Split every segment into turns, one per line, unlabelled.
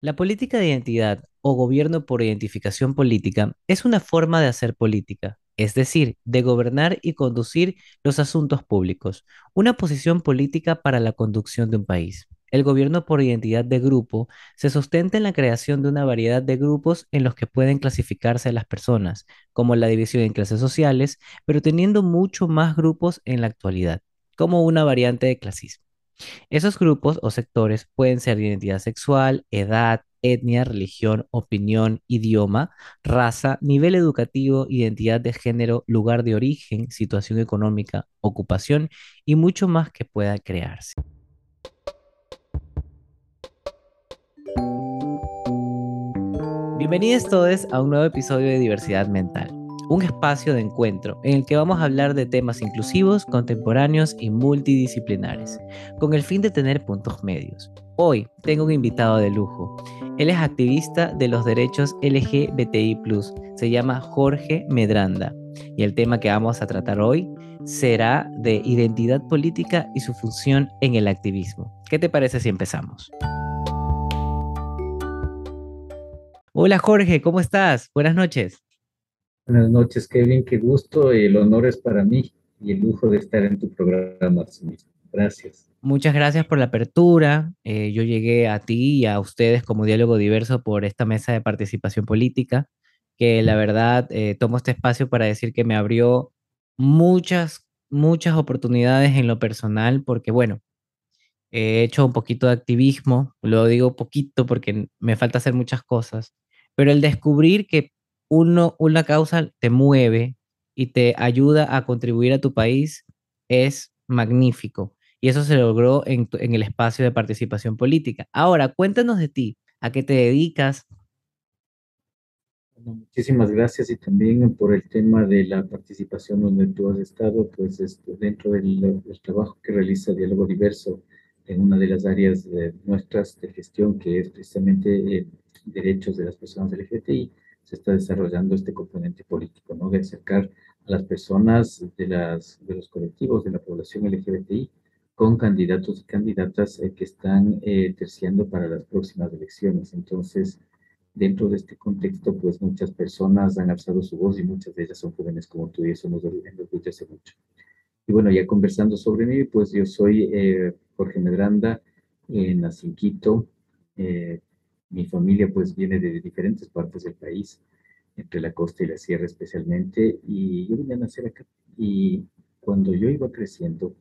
La política de identidad o gobierno por identificación política es una forma de hacer política, es decir, de gobernar y conducir los asuntos públicos, una posición política para la conducción de un país. El gobierno por identidad de grupo se sustenta en la creación de una variedad de grupos en los que pueden clasificarse las personas, como la división en clases sociales, pero teniendo mucho más grupos en la actualidad, como una variante de clasismo. Esos grupos o sectores pueden ser de identidad sexual, edad, etnia, religión, opinión, idioma, raza, nivel educativo, identidad de género, lugar de origen, situación económica, ocupación y mucho más que pueda crearse. Bienvenidos todos a un nuevo episodio de Diversidad Mental un espacio de encuentro en el que vamos a hablar de temas inclusivos, contemporáneos y multidisciplinares, con el fin de tener puntos medios. Hoy tengo un invitado de lujo. Él es activista de los derechos LGBTI, se llama Jorge Medranda, y el tema que vamos a tratar hoy será de identidad política y su función en el activismo. ¿Qué te parece si empezamos? Hola Jorge, ¿cómo estás? Buenas noches.
Buenas noches, Kevin, qué gusto. El honor es para mí y el lujo de estar en tu programa. Gracias.
Muchas gracias por la apertura. Eh, yo llegué a ti y a ustedes como diálogo diverso por esta mesa de participación política, que la verdad eh, tomo este espacio para decir que me abrió muchas, muchas oportunidades en lo personal, porque bueno, he hecho un poquito de activismo, lo digo poquito porque me falta hacer muchas cosas, pero el descubrir que uno, una causa te mueve y te ayuda a contribuir a tu país es magnífico. Y eso se logró en, el espacio de participación política. Ahora, cuéntanos de ti, a qué te dedicas.
muchísimas gracias y también por el tema de la participación donde tú has estado, pues esto, dentro del, trabajo que realiza Diálogo Diverso en una de las áreas de nuestras de gestión, que es precisamente eh, derechos de las personas LGBTI se está desarrollando este componente político, ¿no? De acercar a las personas de, las, de los colectivos de la población LGBTI con candidatos y candidatas eh, que están eh, terciando para las próximas elecciones. Entonces, dentro de este contexto, pues muchas personas han alzado su voz y muchas de ellas son jóvenes como tú y eso nos hace mucho. Y bueno, ya conversando sobre mí, pues yo soy eh, Jorge Medranda, nací en Quito, mi familia pues viene de diferentes partes del país, entre la costa y la sierra especialmente, y yo vine a nacer acá. Y cuando yo iba creciendo,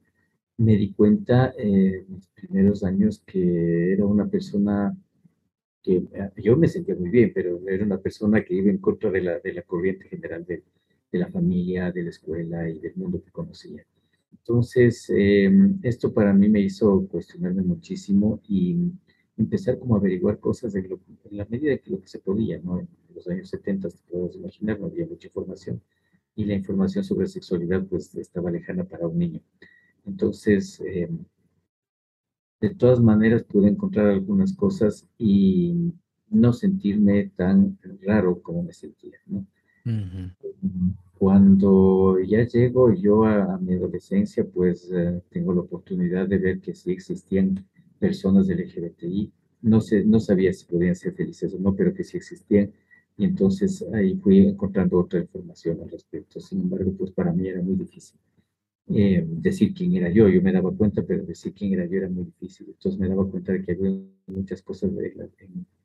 me di cuenta eh, en mis primeros años que era una persona que eh, yo me sentía muy bien, pero era una persona que iba en contra de la, de la corriente general de, de la familia, de la escuela y del mundo que conocía. Entonces, eh, esto para mí me hizo cuestionarme muchísimo y empezar como a averiguar cosas de lo, en la medida de que lo que se podía, ¿no? En los años 70, te puedes imaginar, no había mucha información y la información sobre sexualidad pues estaba lejana para un niño. Entonces, eh, de todas maneras pude encontrar algunas cosas y no sentirme tan raro como me sentía, ¿no? Cuando ya llego yo a, mi adolescencia, pues eh, tengo la oportunidad de ver que sí existían personas del LGBTI. No, sé, no sabía si podían ser felices o no, pero que sí existían. Y entonces ahí fui encontrando otra información al respecto. Sin embargo, pues para mí era muy difícil eh, decir quién era yo. Yo me daba cuenta, pero decir quién era yo era muy difícil. Entonces me daba cuenta de que había muchas cosas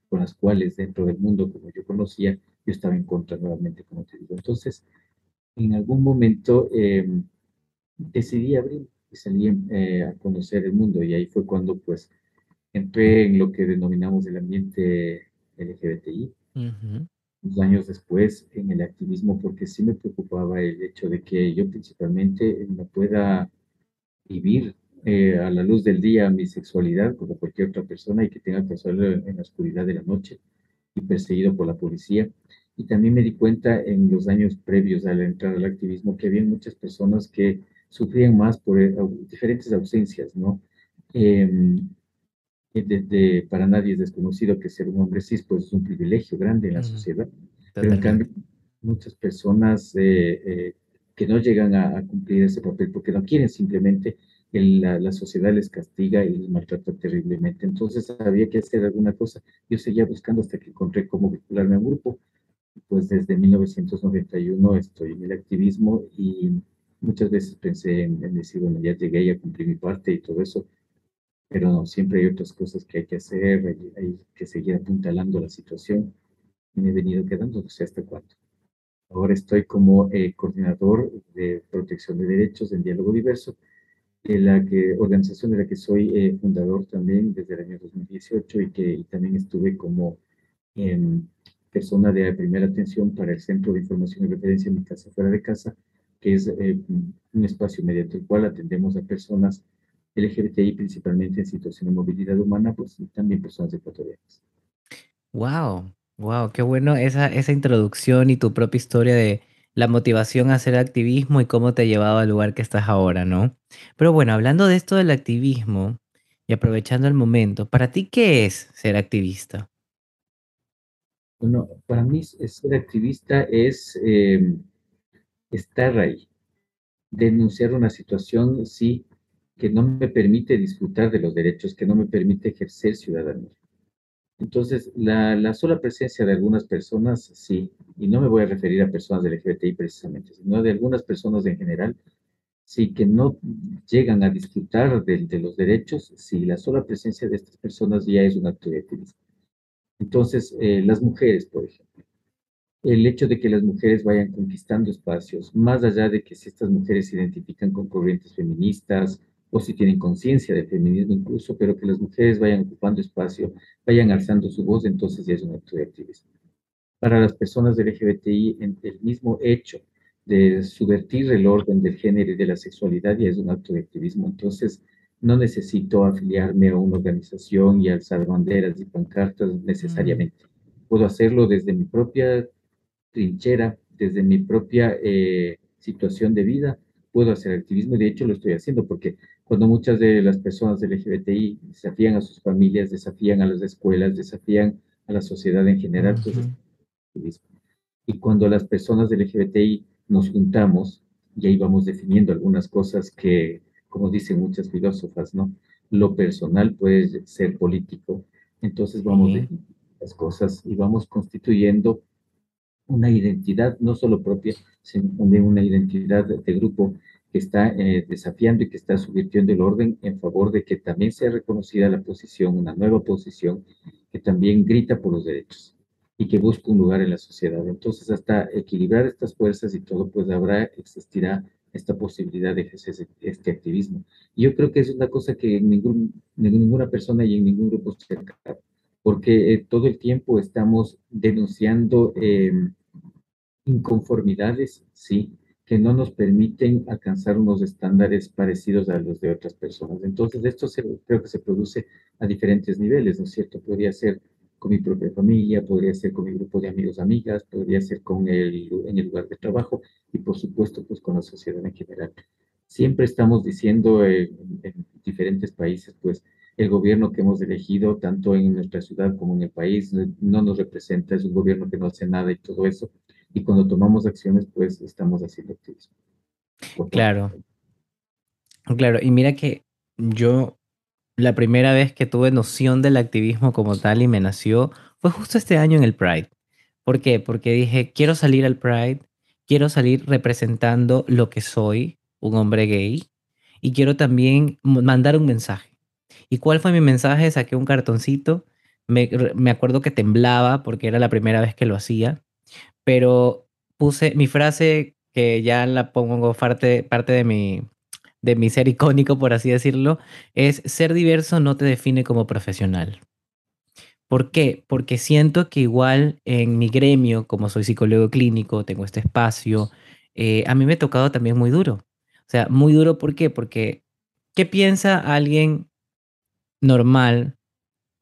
con las cuales dentro del mundo, como yo conocía, yo estaba en contra nuevamente, como te digo. Entonces, en algún momento eh, decidí abrir y salí eh, a conocer el mundo y ahí fue cuando pues entré en lo que denominamos el ambiente LGBTI. Unos años después en el activismo porque sí me preocupaba el hecho de que yo principalmente no pueda vivir eh, a la luz del día mi sexualidad como cualquier otra persona y que tenga que hacerlo en la oscuridad de la noche y perseguido por la policía. Y también me di cuenta en los años previos al entrar al activismo que había muchas personas que sufrían más por eh, diferentes ausencias, ¿no? Em, de, para nadie es desconocido que ser un hombre cis pues es un privilegio grande en la sociedad, pero en cambio muchas personas eh, eh, que no llegan a, cumplir ese papel porque no quieren simplemente el- la, la sociedad les castiga y les maltrata terriblemente. Entonces había que hacer alguna cosa. Yo seguía buscando hasta que encontré cómo vincularme a un grupo. Pues desde 1991 estoy en el activismo y muchas veces pensé en, en decir, bueno, ya llegué, ya cumplí mi parte y todo eso, pero no, siempre hay otras cosas que hay que hacer, hay, hay que seguir apuntalando la situación y me he venido quedando, no sé hasta cuándo. Ahora estoy como eh, coordinador de protección de derechos en Diálogo Diverso, de la que, organización de la que soy eh, fundador también desde el año 2018 y que y también estuve como eh, persona de primera atención para el Centro de Información y Referencia en mi casa fuera de casa, que es eh, un espacio mediante el cual atendemos a personas LGBTI principalmente en situación de movilidad humana, pues y también personas ecuatorianas.
Wow, wow, qué bueno esa, esa introducción y tu propia historia de la motivación a hacer activismo y cómo te ha llevado al lugar que estás ahora, ¿no? Pero bueno, hablando de esto del activismo y aprovechando el momento, ¿para ti qué es ser activista?
Bueno, para mí ser activista es eh, estar ahí, denunciar una situación, sí, que no me permite disfrutar de los derechos, que no me permite ejercer ciudadanía. Entonces, la, la, sola presencia de algunas personas, sí, y no me voy a referir a personas del LGBTI precisamente, sino de algunas personas en general, sí, que no llegan a disfrutar de, los derechos, sí, la sola presencia de estas personas ya es un acto de activismo. Entonces, eh, las mujeres, por ejemplo, el hecho de que las mujeres vayan conquistando espacios, más allá de que si estas mujeres se identifican con corrientes feministas o si tienen conciencia del feminismo incluso, pero que las mujeres vayan ocupando espacio, vayan alzando su voz, entonces ya es un acto de activismo. Para las personas del LGBTI, el mismo hecho de subvertir el orden del género y de la sexualidad ya es un acto de activismo. Entonces, no necesito afiliarme a una organización y alzar banderas y pancartas necesariamente. Mm. Puedo hacerlo desde mi propia trinchera, desde mi propia eh, situación de vida, puedo hacer activismo y de hecho lo estoy haciendo porque cuando muchas de las personas del LGBTI desafían a sus familias, desafían a las escuelas, desafían a la sociedad en general, uh -huh. pues activismo. Y cuando las personas del LGBTI nos juntamos, y ahí vamos definiendo algunas cosas que, como dicen muchas filósofas, ¿no? Lo personal puede ser político, entonces vamos uh -huh. definiendo las cosas y vamos constituyendo una identidad no solo propia, sino también una identidad de grupo que está eh, desafiando y que está subvirtiendo el orden en favor de que también sea reconocida la posición, una nueva posición que también grita por los derechos y que busca un lugar en la sociedad. Entonces, hasta equilibrar estas fuerzas y todo, pues habrá, existirá esta posibilidad de ejercer este activismo. Yo creo que es una cosa que ningún, ninguna persona y en ningún grupo se acaba, porque eh, todo el tiempo estamos denunciando eh, inconformidades, sí, que no nos permiten alcanzar unos estándares parecidos a los de otras personas. Entonces, esto se, creo que se produce a diferentes niveles, ¿no es cierto? Podría ser con mi propia familia, podría ser con mi grupo de amigos, amigas, podría ser con el, en el lugar de trabajo y, por supuesto, pues con la sociedad en general. Siempre estamos diciendo eh, en diferentes países, pues, el gobierno que hemos elegido, tanto en nuestra ciudad como en el país, no nos representa, es un gobierno que no hace nada y todo eso. Y cuando tomamos acciones, pues estamos haciendo activismo.
Claro. Claro, y mira que yo la primera vez que tuve noción del activismo como tal y me nació fue justo este año en el Pride. ¿Por qué? Porque dije, quiero salir al Pride, quiero salir representando lo que soy, un hombre gay, y quiero también mandar un mensaje. ¿Y cuál fue mi mensaje? Saqué un cartoncito, me, me acuerdo que temblaba porque era la primera vez que lo hacía, pero puse mi frase que ya la pongo parte, parte de, mi, de mi ser icónico, por así decirlo, es ser diverso no te define como profesional. ¿Por qué? Porque siento que igual en mi gremio, como soy psicólogo clínico, tengo este espacio, eh, a mí me ha tocado también muy duro. O sea, muy duro, ¿por qué? Porque, ¿qué piensa alguien normal,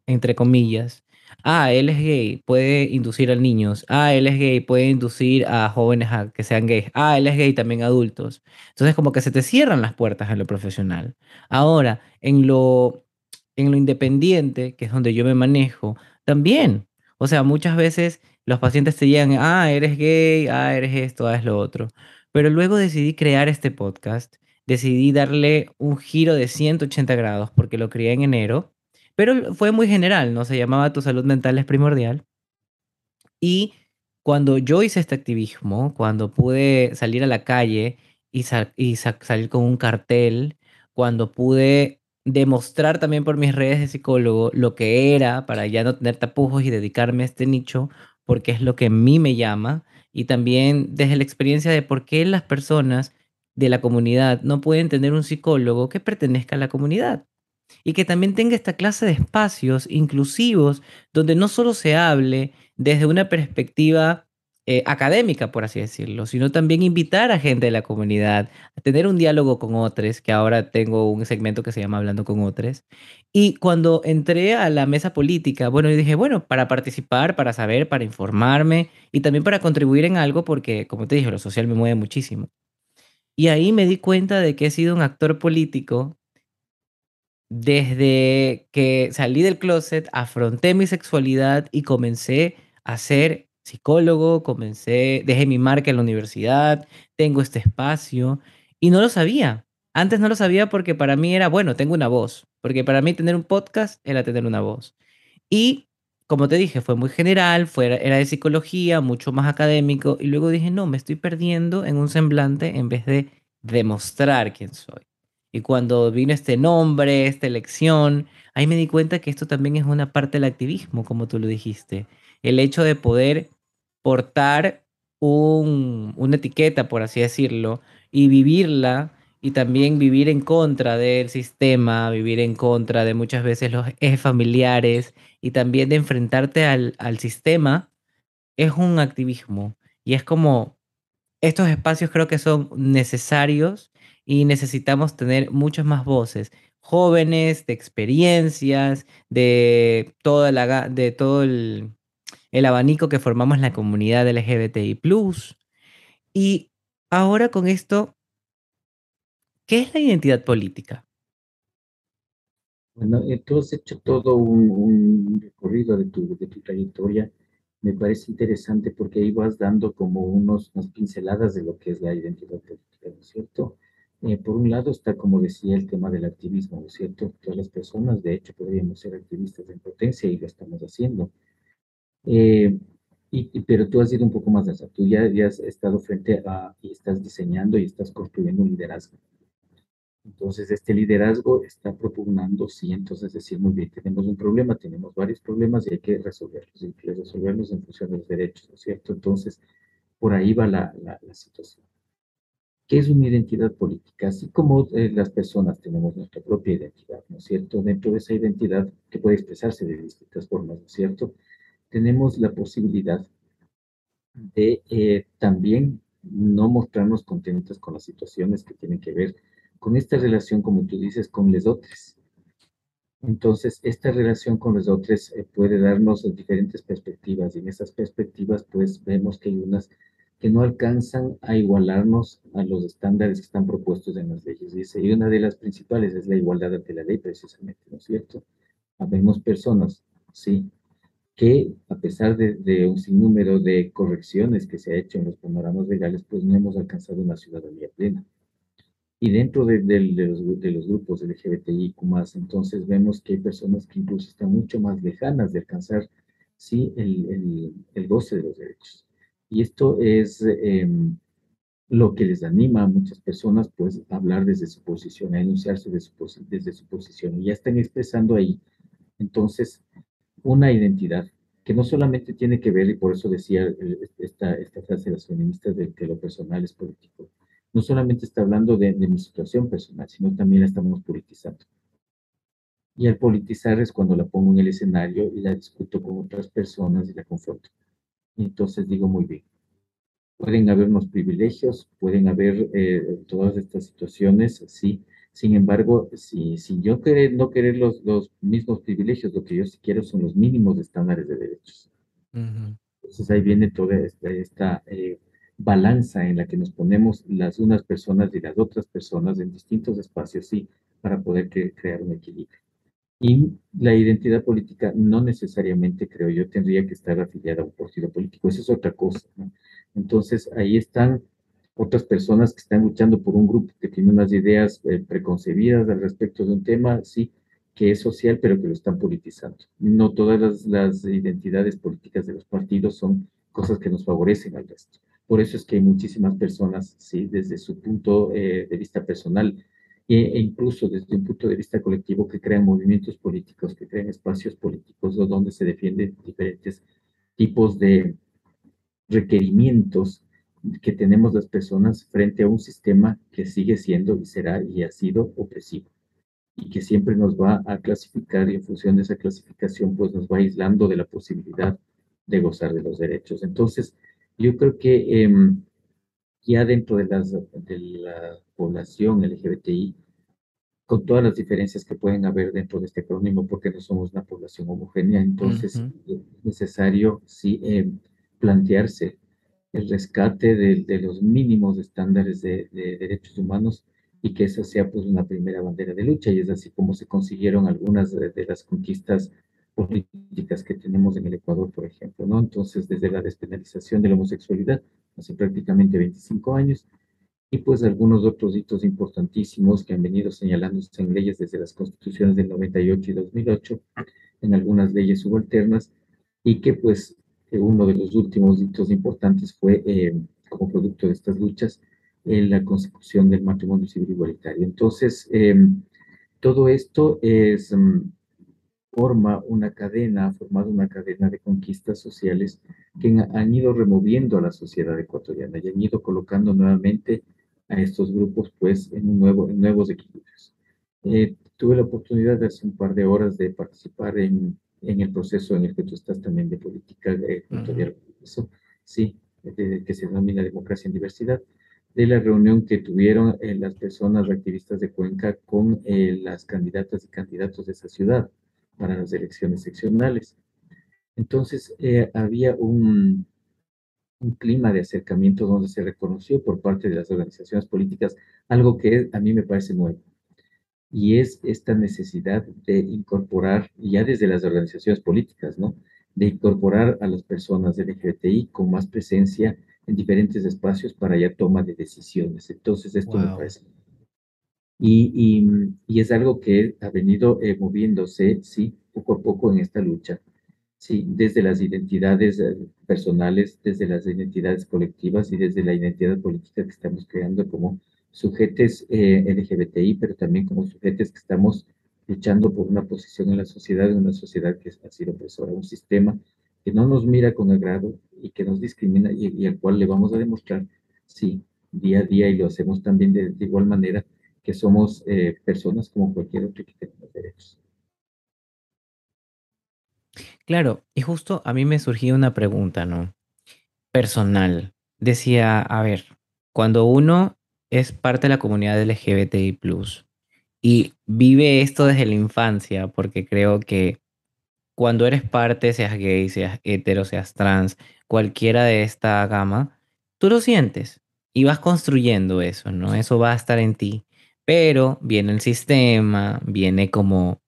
entre comillas? Ah, él es gay, puede inducir a niños. Ah, él es gay, puede inducir a jóvenes a que sean gays. Ah, él es gay, también adultos. Entonces, como que se te cierran las puertas en lo profesional. Ahora, en lo, en lo independiente, que es donde yo me manejo, también. O sea, muchas veces los pacientes te llegan, ah, eres gay, ah, eres esto, ah, es lo otro. Pero luego decidí crear este podcast decidí darle un giro de 180 grados porque lo crié en enero, pero fue muy general, ¿no? Se llamaba Tu salud mental es primordial. Y cuando yo hice este activismo, cuando pude salir a la calle y, sa- y sa- salir con un cartel, cuando pude demostrar también por mis redes de psicólogo lo que era para ya no tener tapujos y dedicarme a este nicho, porque es lo que a mí me llama, y también desde la experiencia de por qué las personas de la comunidad no pueden tener un psicólogo que pertenezca a la comunidad y que también tenga esta clase de espacios inclusivos donde no solo se hable desde una perspectiva eh, académica, por así decirlo, sino también invitar a gente de la comunidad a tener un diálogo con otros, que ahora tengo un segmento que se llama Hablando con otros. Y cuando entré a la mesa política, bueno, yo dije, bueno, para participar, para saber, para informarme y también para contribuir en algo, porque como te dije, lo social me mueve muchísimo. Y ahí me di cuenta de que he sido un actor político desde que salí del closet, afronté mi sexualidad y comencé a ser psicólogo, comencé, dejé mi marca en la universidad, tengo este espacio y no lo sabía. Antes no lo sabía porque para mí era, bueno, tengo una voz, porque para mí tener un podcast era tener una voz. Y como te dije, fue muy general, fue, era de psicología, mucho más académico, y luego dije, no, me estoy perdiendo en un semblante en vez de demostrar quién soy. Y cuando vino este nombre, esta elección, ahí me di cuenta que esto también es una parte del activismo, como tú lo dijiste. El hecho de poder portar un- una etiqueta, por así decirlo, y vivirla, y también vivir en contra del sistema, vivir en contra de muchas veces los ejes familiares, y también de enfrentarte al, al sistema, es un activismo. Y es como estos espacios creo que son necesarios y necesitamos tener muchas más voces, jóvenes, de experiencias, de toda la, de todo el, el abanico que formamos la comunidad LGBTI+. Y ahora con esto, ¿qué es la identidad política?
Bueno, eh, tú has hecho todo un, un recorrido de tu, de tu trayectoria. Me parece interesante porque ahí vas dando como unos, unas pinceladas de lo que es la identidad política, ¿no es cierto? Eh, por un lado está, como decía, el tema del activismo, ¿no es cierto? Todas las personas, de hecho, podríamos ser activistas en potencia y lo estamos haciendo. Eh, y, y- pero tú has ido un poco más allá. Tú ya, ya has estado frente a, y estás diseñando y estás construyendo un liderazgo. Entonces, este liderazgo está propugnando, sí, entonces decir, muy bien, tenemos un problema, tenemos varios problemas y hay que resolverlos, y que resolverlos en función de los derechos, ¿no es cierto? Entonces, por ahí va la, la, la situación. ¿Qué es una identidad política? Así como eh, las personas tenemos nuestra propia identidad, ¿no es cierto? Dentro de esa identidad, que puede expresarse de distintas formas, ¿no es cierto? Tenemos la posibilidad de eh, también no mostrarnos contentos con las situaciones que tienen que ver con esta relación, como tú dices, con les otros. Entonces, esta relación con los otros eh, puede darnos diferentes perspectivas y en esas perspectivas, pues vemos que hay unas que no alcanzan a igualarnos a los estándares que están propuestos en las leyes. Dice, y una de las principales es la igualdad ante la ley, precisamente, ¿no es cierto? Habemos personas, sí, que a pesar de, de, un sinnúmero de correcciones que se ha hecho en los panoramas legales, pues no hemos alcanzado una ciudadanía plena. Y dentro de, de, de los, de los grupos LGBTI, entonces vemos que hay personas que incluso están mucho más lejanas de alcanzar sí, el, el, el goce de los derechos. Y esto es eh, lo que les anima a muchas personas pues, a hablar desde su posición, a enunciarse de su, desde su posición. Y ya están expresando ahí, entonces, una identidad que no solamente tiene que ver, y por eso decía esta, esta frase de las feministas, de que lo personal es político, no solamente está hablando de, de mi situación personal, sino también la estamos politizando. Y al politizar es cuando la pongo en el escenario y la discuto con otras personas y la confronto. Y entonces digo, muy bien, pueden haber unos privilegios, pueden haber eh, todas estas situaciones, sí. Sin embargo, si, si yo querer, no querer los, los mismos privilegios, lo que yo sí quiero son los mínimos estándares de derechos. Uh -huh. Entonces ahí viene toda esta, esta eh, balanza en la que nos ponemos las unas personas y las otras personas en distintos espacios, sí, para poder que, crear un equilibrio. Y la identidad política no necesariamente, creo yo, tendría que estar afiliada a un partido político, eso es otra cosa. ¿no? Entonces, ahí están otras personas que están luchando por un grupo que tiene unas ideas eh, preconcebidas al respecto de un tema, sí, que es social, pero que lo están politizando. No todas las, las identidades políticas de los partidos son cosas que nos favorecen al resto. Por eso es que hay muchísimas personas, sí, desde su punto eh, de vista personal e, e, incluso desde un punto de vista colectivo, que crean movimientos políticos, que crean espacios políticos donde se defienden diferentes tipos de requerimientos que tenemos las personas frente a un sistema que sigue siendo y será y ha sido opresivo y que siempre nos va a clasificar y en función de esa clasificación pues nos va aislando de la posibilidad de gozar de los derechos. Entonces, yo creo que em, ya dentro de, las, de la población LGBTI, con todas las diferencias que pueden haber dentro de este acrónimo, porque no somos una población homogénea, entonces es necesario sí em, plantearse el rescate de, los mínimos estándares de, de, derechos humanos y que esa sea pues una primera bandera de lucha y es así como se consiguieron algunas de, las conquistas políticas que tenemos en el Ecuador, por ejemplo, ¿no? Entonces, desde la despenalización de la homosexualidad, hace prácticamente 25 años, y pues algunos otros hitos importantísimos que han venido señalándose en leyes desde las constituciones del 98 y 2008, en algunas leyes subalternas, y que pues uno de los últimos hitos importantes fue, eh, como producto de estas luchas, la consecución del matrimonio civil igualitario. Entonces, eh, todo esto es, mm, forma una cadena, ha formado una cadena de conquistas sociales que han, ido removiendo a la sociedad ecuatoriana y han ido colocando nuevamente a estos grupos pues en, un nuevo, en nuevos equilibrios. Eh, tuve la oportunidad de hace un par de horas de participar en, en el proceso en el que tú estás también de política ecuatoriana, sí, que se denomina democracia en diversidad, de la reunión que tuvieron eh, las personas activistas de Cuenca con eh, las candidatas y candidatos de esa ciudad para las elecciones seccionales. Entonces, eh, había un, un clima de acercamiento donde se reconoció por parte de las organizaciones políticas algo que a mí me parece nuevo, y es esta necesidad de incorporar, ya desde las organizaciones políticas, ¿no? De incorporar a las personas LGBTI con más presencia en diferentes espacios para ya toma de decisiones. Entonces, esto me parece. Y, y, es algo que ha venido eh, moviéndose, sí, poco a poco en esta lucha. Sí, desde las identidades eh, personales, desde las identidades colectivas y desde la identidad política que estamos creando como sujetes eh, LGBTI, pero también como sujetes que estamos luchando por una posición en la sociedad, en una sociedad que ha sido opresora, un sistema que no nos mira con agrado y que nos discrimina y, al cual le vamos a demostrar, sí, día a día y lo hacemos también de, igual manera, somos eh, personas como cualquier otro que tenemos derechos.
Claro, y justo a mí me surgía una pregunta, ¿no? Personal. Decía, a ver, cuando uno es parte de la comunidad LGBTI+, y vive esto desde la infancia, porque creo que cuando eres parte, seas gay, seas hetero, seas trans, cualquiera de esta gama, tú lo sientes y vas construyendo eso, ¿no? Eso va a estar en ti. Pero viene el sistema, viene como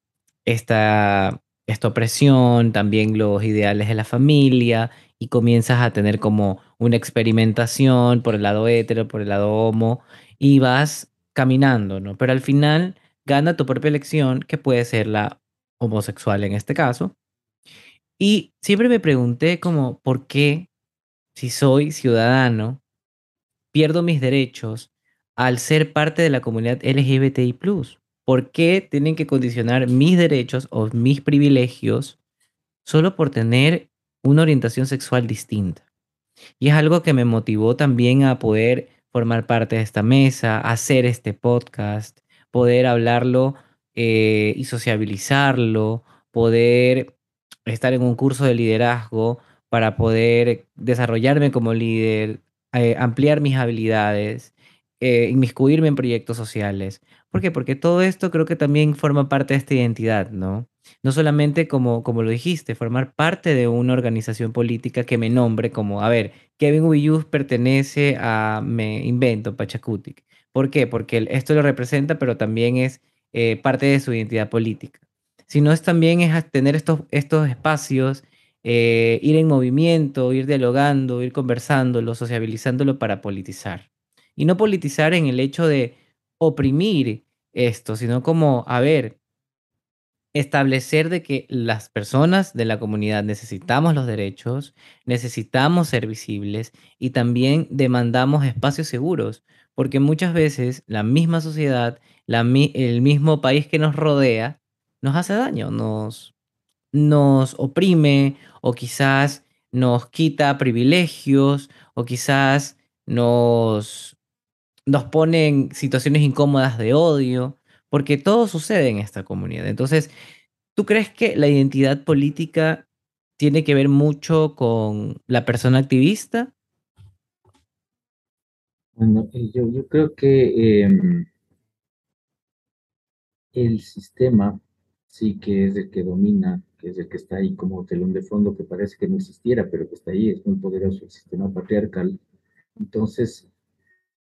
esta, esta opresión, también los ideales de la familia y comienzas a tener como una experimentación por el lado hetero, por el lado homo y vas caminando, ¿no? Pero al final gana tu propia elección, que puede ser la homosexual en este caso, y siempre me pregunté como, ¿por qué si soy ciudadano pierdo mis derechos al ser parte de la comunidad LGBTI+. ¿Por qué tienen que condicionar mis derechos o mis privilegios solo por tener una orientación sexual distinta? Y es algo que me motivó también a poder formar parte de esta mesa, hacer este podcast, poder hablarlo eh, y sociabilizarlo, poder estar en un curso de liderazgo para poder desarrollarme como líder, eh, ampliar mis habilidades, eh, inmiscuirme en proyectos sociales. ¿Por qué? Porque todo esto creo que también forma parte de esta identidad, ¿no? No solamente como, como lo dijiste, formar parte de una organización política que me nombre como, a ver, Kevin Uyuz pertenece a, me invento, Pachacutic. ¿Por qué? Porque esto lo representa, pero también es eh, parte de su identidad política sino es también es tener estos, estos espacios, eh, ir en movimiento, ir dialogando, ir conversándolo, sociabilizándolo para politizar. Y no politizar en el hecho de oprimir esto, sino como, a ver, establecer de que las personas de la comunidad necesitamos los derechos, necesitamos ser visibles y también demandamos espacios seguros, porque muchas veces la misma sociedad, el mismo país que nos rodea, nos hace daño, nos, nos oprime o quizás nos quita privilegios o quizás nos, nos pone en situaciones incómodas de odio, porque todo sucede en esta comunidad. Entonces, ¿Tú crees que la identidad política tiene que ver mucho con la persona activista?
Bueno, eh, yo, yo creo que em, el sistema sí que es el que domina, que es el que está ahí como telón de fondo, que parece que no existiera, pero que está ahí, es muy poderoso el sistema patriarcal. Entonces,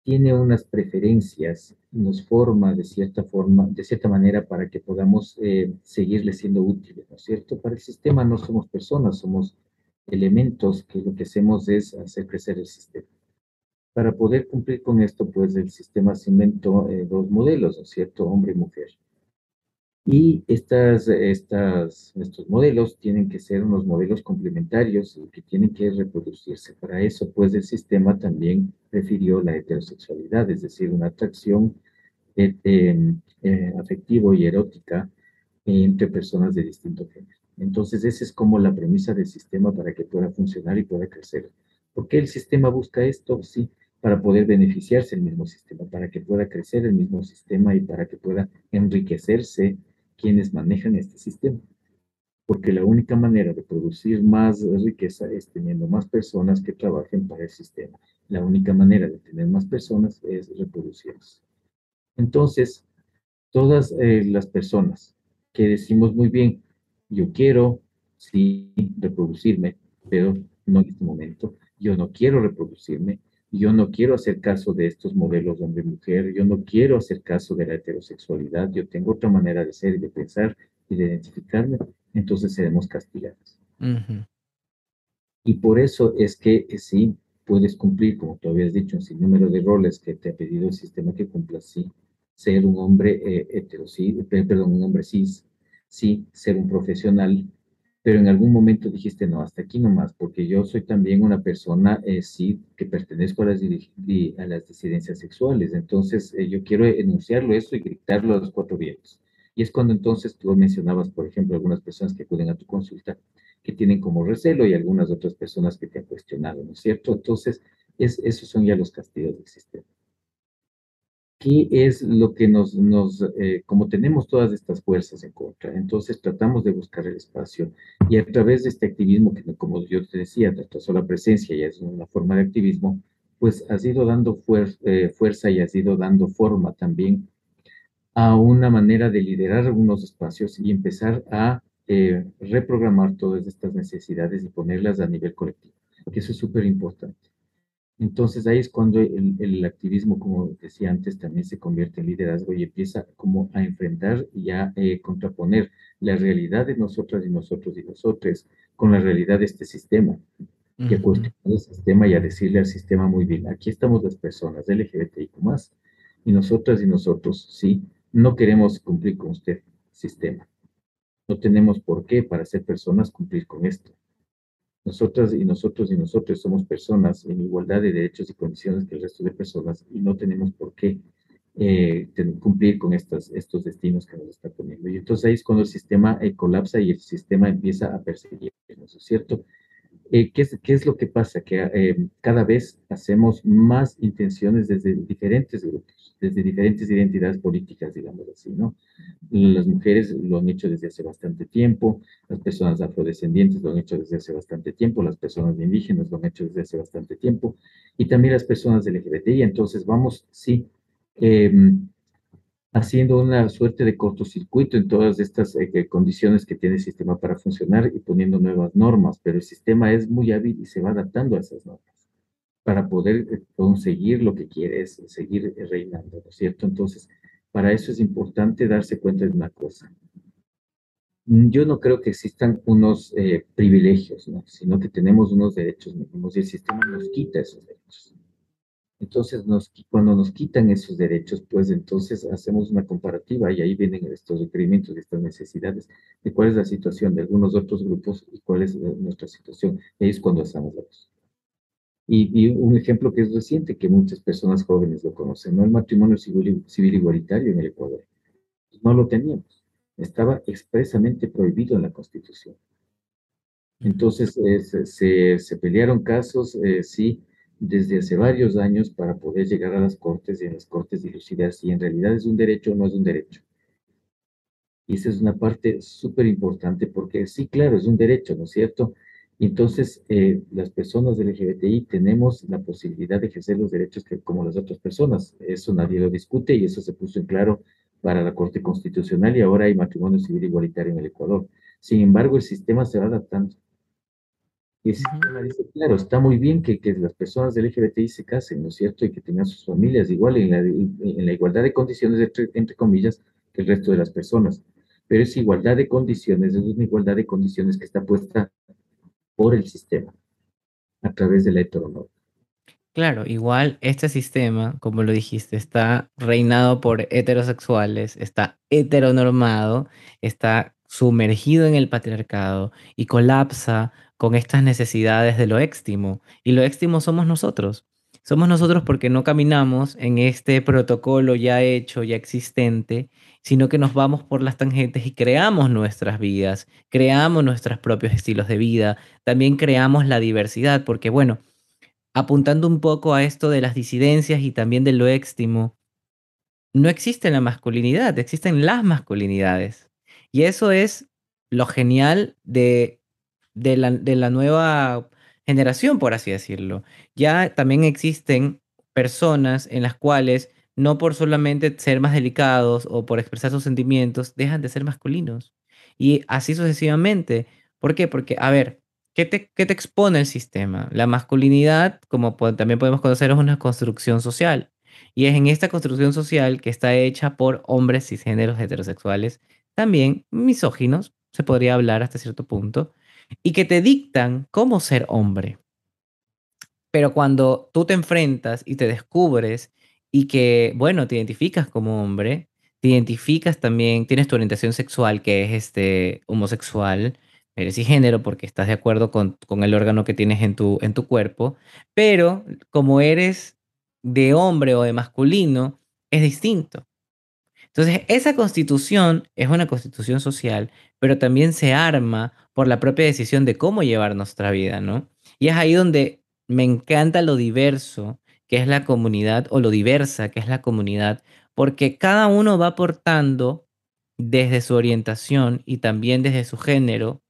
tiene unas preferencias, nos forma de cierta forma, de cierta manera para que podamos eh, seguirle siendo útiles, ¿no es cierto? Para el sistema no somos personas, somos elementos que lo que hacemos es hacer crecer el sistema. Para poder cumplir con esto, pues el sistema se inventó eh, dos modelos, ¿no es cierto? Hombre y mujer. Y estas, estas, estos modelos tienen que ser unos modelos complementarios que tienen que reproducirse. Para eso, pues, el sistema también prefirió la heterosexualidad, es decir, una atracción eh, eh, afectivo y erótica entre personas de distinto género. Entonces, esa es como la premisa del sistema para que pueda funcionar y pueda crecer. ¿Por qué el sistema busca esto? Sí, para poder beneficiarse el mismo sistema, para que pueda crecer el mismo sistema y para que pueda enriquecerse quienes manejan este sistema. Porque la única manera de producir más riqueza es teniendo más personas que trabajen para el sistema. La única manera de tener más personas es reproducirse. Entonces, todas eh, las personas que decimos muy bien, yo quiero, sí, reproducirme, pero no en este momento, yo no quiero reproducirme, yo no quiero hacer caso de estos modelos hombre-mujer, yo no quiero hacer caso de la heterosexualidad, yo tengo otra manera de ser y de pensar y de identificarme, entonces seremos castigados. Uh-huh. Y por eso es que eh, sí, puedes cumplir, como tú habías dicho, un sinnúmero de roles que te ha pedido el sistema que cumplas, sí, ser un hombre eh, hetero, sí, perdón, un hombre cis, sí, ser un profesional, pero en algún momento dijiste, no, hasta aquí nomás, porque yo soy también una persona, eh, sí, que pertenezco a las, a las disidencias sexuales, entonces eh, yo quiero enunciarlo eso y gritarlo a los cuatro vientos. Y es cuando entonces tú mencionabas, por ejemplo, algunas personas que acuden a tu consulta, que tienen como recelo y algunas otras personas que te han cuestionado, ¿no es cierto? Entonces, es, esos son ya los castigos del sistema. ¿Qué es lo que nos, nos eh, como tenemos todas estas fuerzas en contra, entonces tratamos de buscar el espacio y a través de este activismo, que como yo te decía, nuestra sola presencia ya es una forma de activismo, pues ha ido dando eh, fuerza y ha ido dando forma también a una manera de liderar algunos espacios y empezar a eh, reprogramar todas estas necesidades y ponerlas a nivel colectivo, que eso es súper importante. Entonces ahí es cuando el, el, activismo, como decía antes, también se convierte en liderazgo y empieza como a enfrentar y a eh, contraponer la realidad de nosotras y nosotros y nosotros con la realidad de este sistema. Uh -huh. Y a cuestionar el sistema y a decirle al sistema muy bien, aquí estamos las personas LGBTIQ más y nosotras y nosotros, sí, no queremos cumplir con usted, sistema. No tenemos por qué para ser personas cumplir con esto. Nosotras y nosotros y nosotros somos personas en igualdad de derechos y condiciones que el resto de personas y no tenemos por qué eh, cumplir con estos destinos que nos está poniendo. Y entonces ahí es cuando el sistema eh, colapsa y el sistema empieza a perseguirnos, ¿no es cierto? Eh, ¿qué, es, ¿qué, es, lo que pasa? Que cada vez hacemos más intenciones desde diferentes grupos, desde diferentes identidades políticas, digamos así, ¿no? Las mujeres lo han hecho desde hace bastante tiempo, las personas afrodescendientes lo han hecho desde hace bastante tiempo, las personas indígenas lo han hecho desde hace bastante tiempo, y también las personas LGBTI. Entonces vamos, sí, eh, haciendo una suerte de cortocircuito en todas estas eh, condiciones que tiene el sistema para funcionar y poniendo nuevas normas, pero el sistema es muy hábil y se va adaptando a esas normas para poder eh, conseguir lo que quiere, es seguir reinando, ¿no es cierto? Entonces, para eso es importante darse cuenta de una cosa. Yo no creo que existan unos eh, privilegios, ¿no? sino que tenemos unos derechos mínimos y el sistema nos quita esos derechos. Entonces, nos, cuando nos quitan esos derechos, pues entonces hacemos una comparativa y ahí vienen estos requerimientos y estas necesidades de cuál es la situación de algunos otros grupos y cuál es nuestra situación. Ahí es cuando hacemos la Y, y, un ejemplo que es reciente, que muchas personas jóvenes lo conocen, ¿no? El matrimonio civil, civil igualitario en el Ecuador. No lo teníamos. Estaba expresamente prohibido en la Constitución. Entonces, eh, se, se, pelearon casos, eh, sí, desde hace varios años para poder llegar a las cortes y en las cortes dilucidar si en realidad es un derecho o no es un derecho. Y esa es una parte súper importante porque sí, claro, es un derecho, ¿no es cierto? Entonces, eh, las personas del LGBTI tenemos la posibilidad de ejercer los derechos que, como las otras personas. Eso nadie lo discute y eso se puso en claro para la Corte Constitucional y ahora hay matrimonio civil igualitario en el Ecuador. Sin embargo, el sistema se va adaptando. Y dice, claro, está muy bien que, que, las personas del LGBTI se casen, ¿no es cierto? Y que tengan sus familias igual en la, en la igualdad de condiciones, entre, entre, comillas, que el resto de las personas. Pero es igualdad de condiciones, es una igualdad de condiciones que está puesta por el sistema, a través de la heteronorma.
Claro, igual este sistema, como lo dijiste, está reinado por heterosexuales, está heteronormado, está sumergido en el patriarcado y colapsa con estas necesidades de lo éxtimo. Y lo éxtimo somos nosotros. Somos nosotros porque no caminamos en este protocolo ya hecho, ya existente, sino que nos vamos por las tangentes y creamos nuestras vidas, creamos nuestros propios estilos de vida, también creamos la diversidad, porque bueno, apuntando un poco a esto de las disidencias y también de lo éxtimo, no existe la masculinidad, existen las masculinidades. Y eso es lo genial de de la, de la nueva generación, por así decirlo. Ya también existen personas en las cuales no por solamente ser más delicados o por expresar sus sentimientos, dejan de ser masculinos. Y así sucesivamente. ¿Por qué? Porque, a ver, ¿qué te, qué te expone el sistema? La masculinidad, como también podemos conocer, es una construcción social. Y es en esta construcción social que está hecha por hombres cisgéneros heterosexuales, también misóginos, se podría hablar hasta cierto punto, y que te dictan cómo ser hombre. Pero cuando tú te enfrentas y te descubres y que, bueno, te identificas como hombre, te identificas también, tienes tu orientación sexual que es este homosexual, eres género porque estás de acuerdo con, con, el órgano que tienes en tu, en tu cuerpo, pero como eres de hombre o de masculino, es distinto. Entonces, esa constitución es una constitución social, pero también se arma por la propia decisión de cómo llevar nuestra vida, ¿no? Y es ahí donde me encanta lo diverso que es la comunidad o lo diversa que es la comunidad, porque cada uno va aportando desde su orientación y también desde su género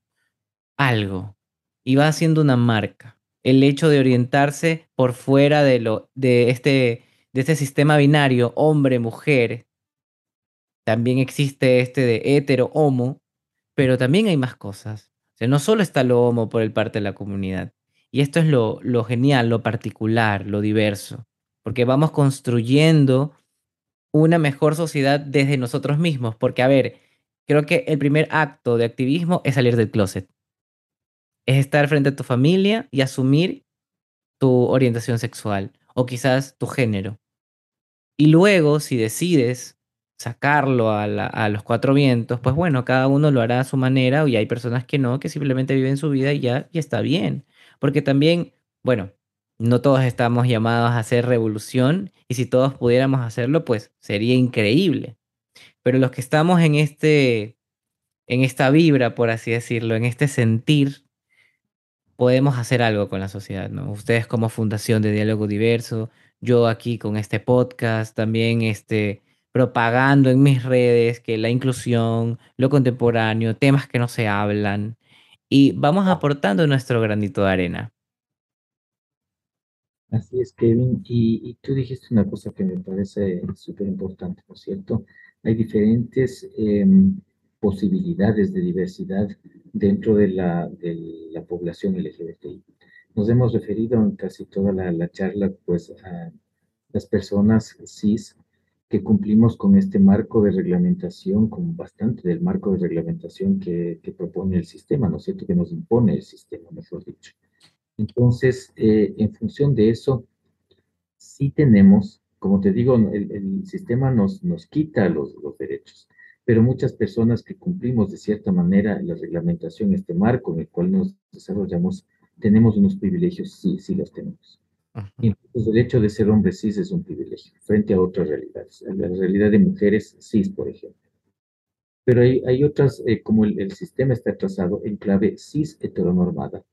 algo y va haciendo una marca. El hecho de orientarse por fuera de lo de este de este sistema binario hombre-mujer también existe este de hetero, homo, pero también hay más cosas. O sea, no solo está lo homo por el parte de la comunidad. Y esto es lo, lo genial, lo particular, lo diverso, porque vamos construyendo una mejor sociedad desde nosotros mismos, porque a ver, creo que el primer acto de activismo es salir del closet. Es estar frente a tu familia y asumir tu orientación sexual o quizás tu género. Y luego, si decides sacarlo a, los cuatro vientos, pues bueno, cada uno lo hará a su manera y hay personas que no, que simplemente viven su vida y ya, y está bien. Porque también, bueno, no todos estamos llamados a hacer revolución y si todos pudiéramos hacerlo, pues sería increíble. Pero los que estamos en este, en esta vibra, por así decirlo, en este sentir, podemos hacer algo con la sociedad, ¿no? Ustedes como Fundación de Diálogo Diverso, yo aquí con este podcast, también este propagando en mis redes que la inclusión, lo contemporáneo, temas que no se hablan, y vamos aportando nuestro granito de arena.
Así es, Kevin. Y, tú dijiste una cosa que me parece súper importante, ¿no es cierto? Hay diferentes em, posibilidades de diversidad dentro de la, de la población LGBTI. Nos hemos referido en casi toda la, la charla, pues, a las personas cis que cumplimos con este marco de reglamentación, con bastante del marco de reglamentación que, que propone el sistema, ¿no es cierto? Que nos impone el sistema, mejor dicho. Entonces, eh, en función de eso, sí tenemos, como te digo, el, el sistema nos, nos quita los, los derechos, pero muchas personas que cumplimos de cierta manera la reglamentación, este marco en el cual nos desarrollamos, tenemos unos privilegios, sí, sí los tenemos. Y entonces el hecho de ser hombre cis es un privilegio frente a otras realidades. La realidad de mujeres cis, por ejemplo. Pero hay, hay otras, eh, como el, el, sistema está trazado en clave cis heteronormada,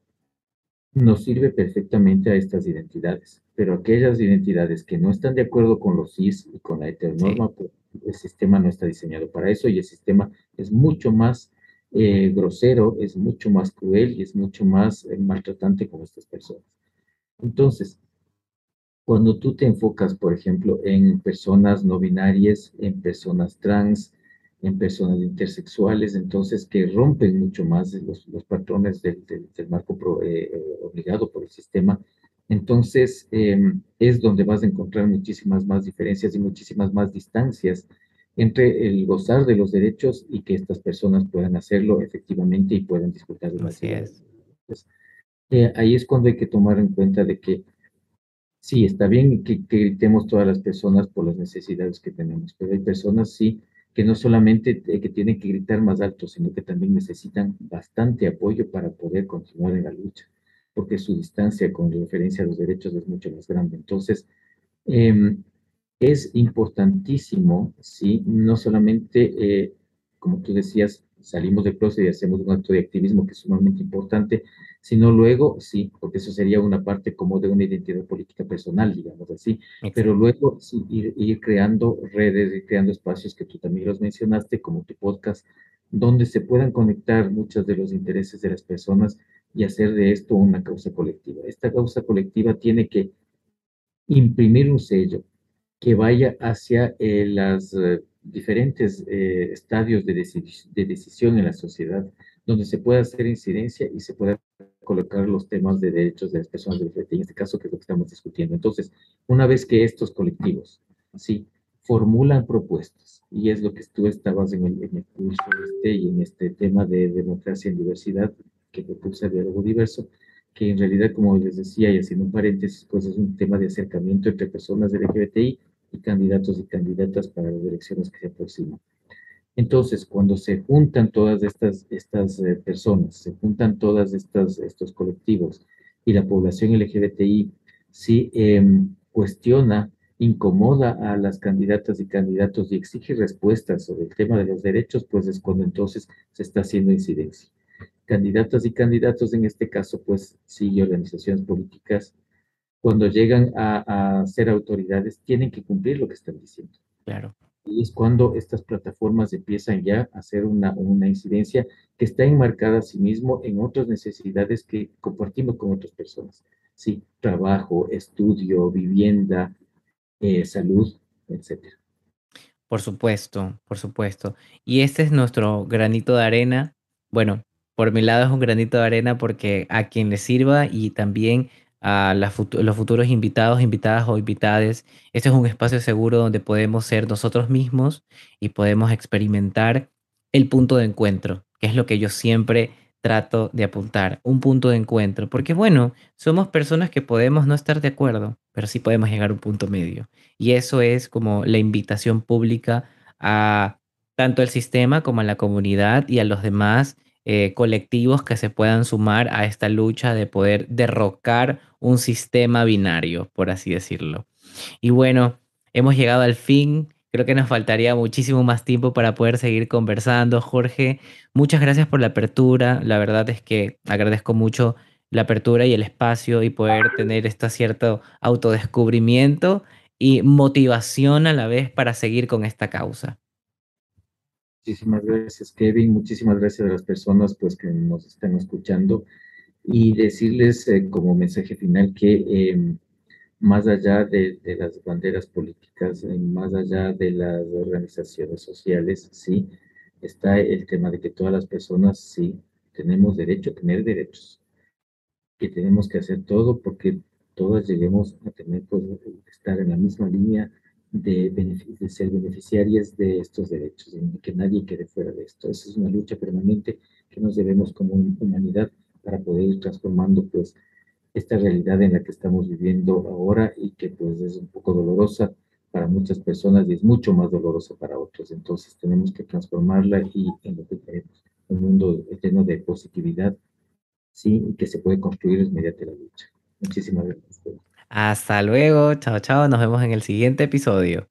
nos sirve perfectamente a estas identidades. Pero aquellas identidades que no están de acuerdo con los cis y con la heteronorma, sí. pues, el sistema no está diseñado para eso y el sistema es mucho más eh, grosero, es mucho más cruel y es mucho más eh, maltratante con estas personas. Entonces, cuando tú te enfocas, por ejemplo, en personas no binarias, en personas trans, en personas intersexuales, entonces que rompen mucho más los, los patrones del, del, del marco pro, eh, obligado por el sistema, entonces eh, es donde vas a encontrar muchísimas más diferencias y muchísimas más distancias entre el gozar de los derechos y que estas personas puedan hacerlo efectivamente y puedan disfrutar de las
es.
Eh, ahí es cuando hay que tomar en cuenta de que sí, está bien que, gritemos todas las personas por las necesidades que tenemos, pero hay personas, sí, que no solamente que tienen que gritar más alto, sino que también necesitan bastante apoyo para poder continuar en la lucha, porque su distancia con referencia a los derechos es mucho más grande. Entonces, eh, es importantísimo, ¿sí? No solamente, eh, como tú decías, salimos del closet y hacemos un acto de activismo que es sumamente importante, sino luego, sí, porque eso sería una parte como de una identidad política personal, digamos así, Exacto. pero luego sí, ir, ir, creando redes, ir creando espacios que tú también los mencionaste, como tu podcast, donde se puedan conectar muchos de los intereses de las personas y hacer de esto una causa colectiva. Esta causa colectiva tiene que imprimir un sello que vaya hacia eh, los eh, diferentes eh, estadios de, de decisión en la sociedad, donde se pueda hacer incidencia y se pueda colocar los temas de derechos de las personas LGBT, en este caso que es lo que estamos discutiendo. Entonces, una vez que estos colectivos, sí, formulan propuestas, y es lo que tú estabas en el, en el curso este y en este tema de democracia en diversidad, que propulsa diálogo diverso, que en realidad, como les decía, y haciendo un paréntesis, pues es un tema de acercamiento entre personas LGBTI y candidatos y candidatas para las elecciones que se aproximan. Entonces, cuando se juntan todas estas, estas eh, personas, se juntan todas estas, estos colectivos y la población LGBTI sí eh, cuestiona, incomoda a las candidatas y candidatos y exige respuestas sobre el tema de los derechos, pues es cuando entonces se está haciendo incidencia. Candidatas y candidatos en este caso, pues sí, organizaciones políticas, cuando llegan a, a ser autoridades, tienen que cumplir lo que están diciendo.
Claro
y es cuando estas plataformas empiezan ya a hacer una, una incidencia que está enmarcada a sí mismo en otras necesidades que compartimos con otras personas. Sí, trabajo, estudio, vivienda, eh, salud, etcétera.
Por supuesto, por supuesto. Y este es nuestro granito de arena. Bueno, por mi lado es un granito de arena porque a quien le sirva y también a fut los futuros invitados, invitadas o invitades. Este es un espacio seguro donde podemos ser nosotros mismos y podemos experimentar el punto de encuentro, que es lo que yo siempre trato de apuntar, un punto de encuentro, porque bueno, somos personas que podemos no estar de acuerdo, pero sí podemos llegar a un punto medio. Y eso es como la invitación pública a tanto el sistema como a la comunidad y a los demás eh, colectivos que se puedan sumar a esta lucha de poder derrocar un sistema binario, por así decirlo. Y bueno, hemos llegado al fin. Creo que nos faltaría muchísimo más tiempo para poder seguir conversando. Jorge, muchas gracias por la apertura. La verdad es que agradezco mucho la apertura y el espacio y poder tener este cierto autodescubrimiento y motivación a la vez para seguir con esta causa.
Muchísimas gracias, Kevin. Muchísimas gracias a las personas pues, que nos están escuchando y decirles eh, como mensaje final que eh, más allá de, de, las banderas políticas, eh, más allá de las organizaciones sociales, sí, está el tema de que todas las personas sí tenemos derecho a tener derechos, que tenemos que hacer todo porque todas lleguemos a tener, pues, estar en la misma línea de, de, ser beneficiarias de estos derechos, de que nadie quede fuera de esto. Esa es una lucha permanente que nos debemos como humanidad para poder ir transformando pues esta realidad en la que estamos viviendo ahora y que pues es un poco dolorosa para muchas personas y es mucho más dolorosa para otros. Entonces tenemos que transformarla y en lo que queremos, un mundo lleno de positividad, sí, y que se puede construir mediante la lucha. Muchísimas gracias.
Hasta luego, chao, chao, nos vemos en el siguiente episodio.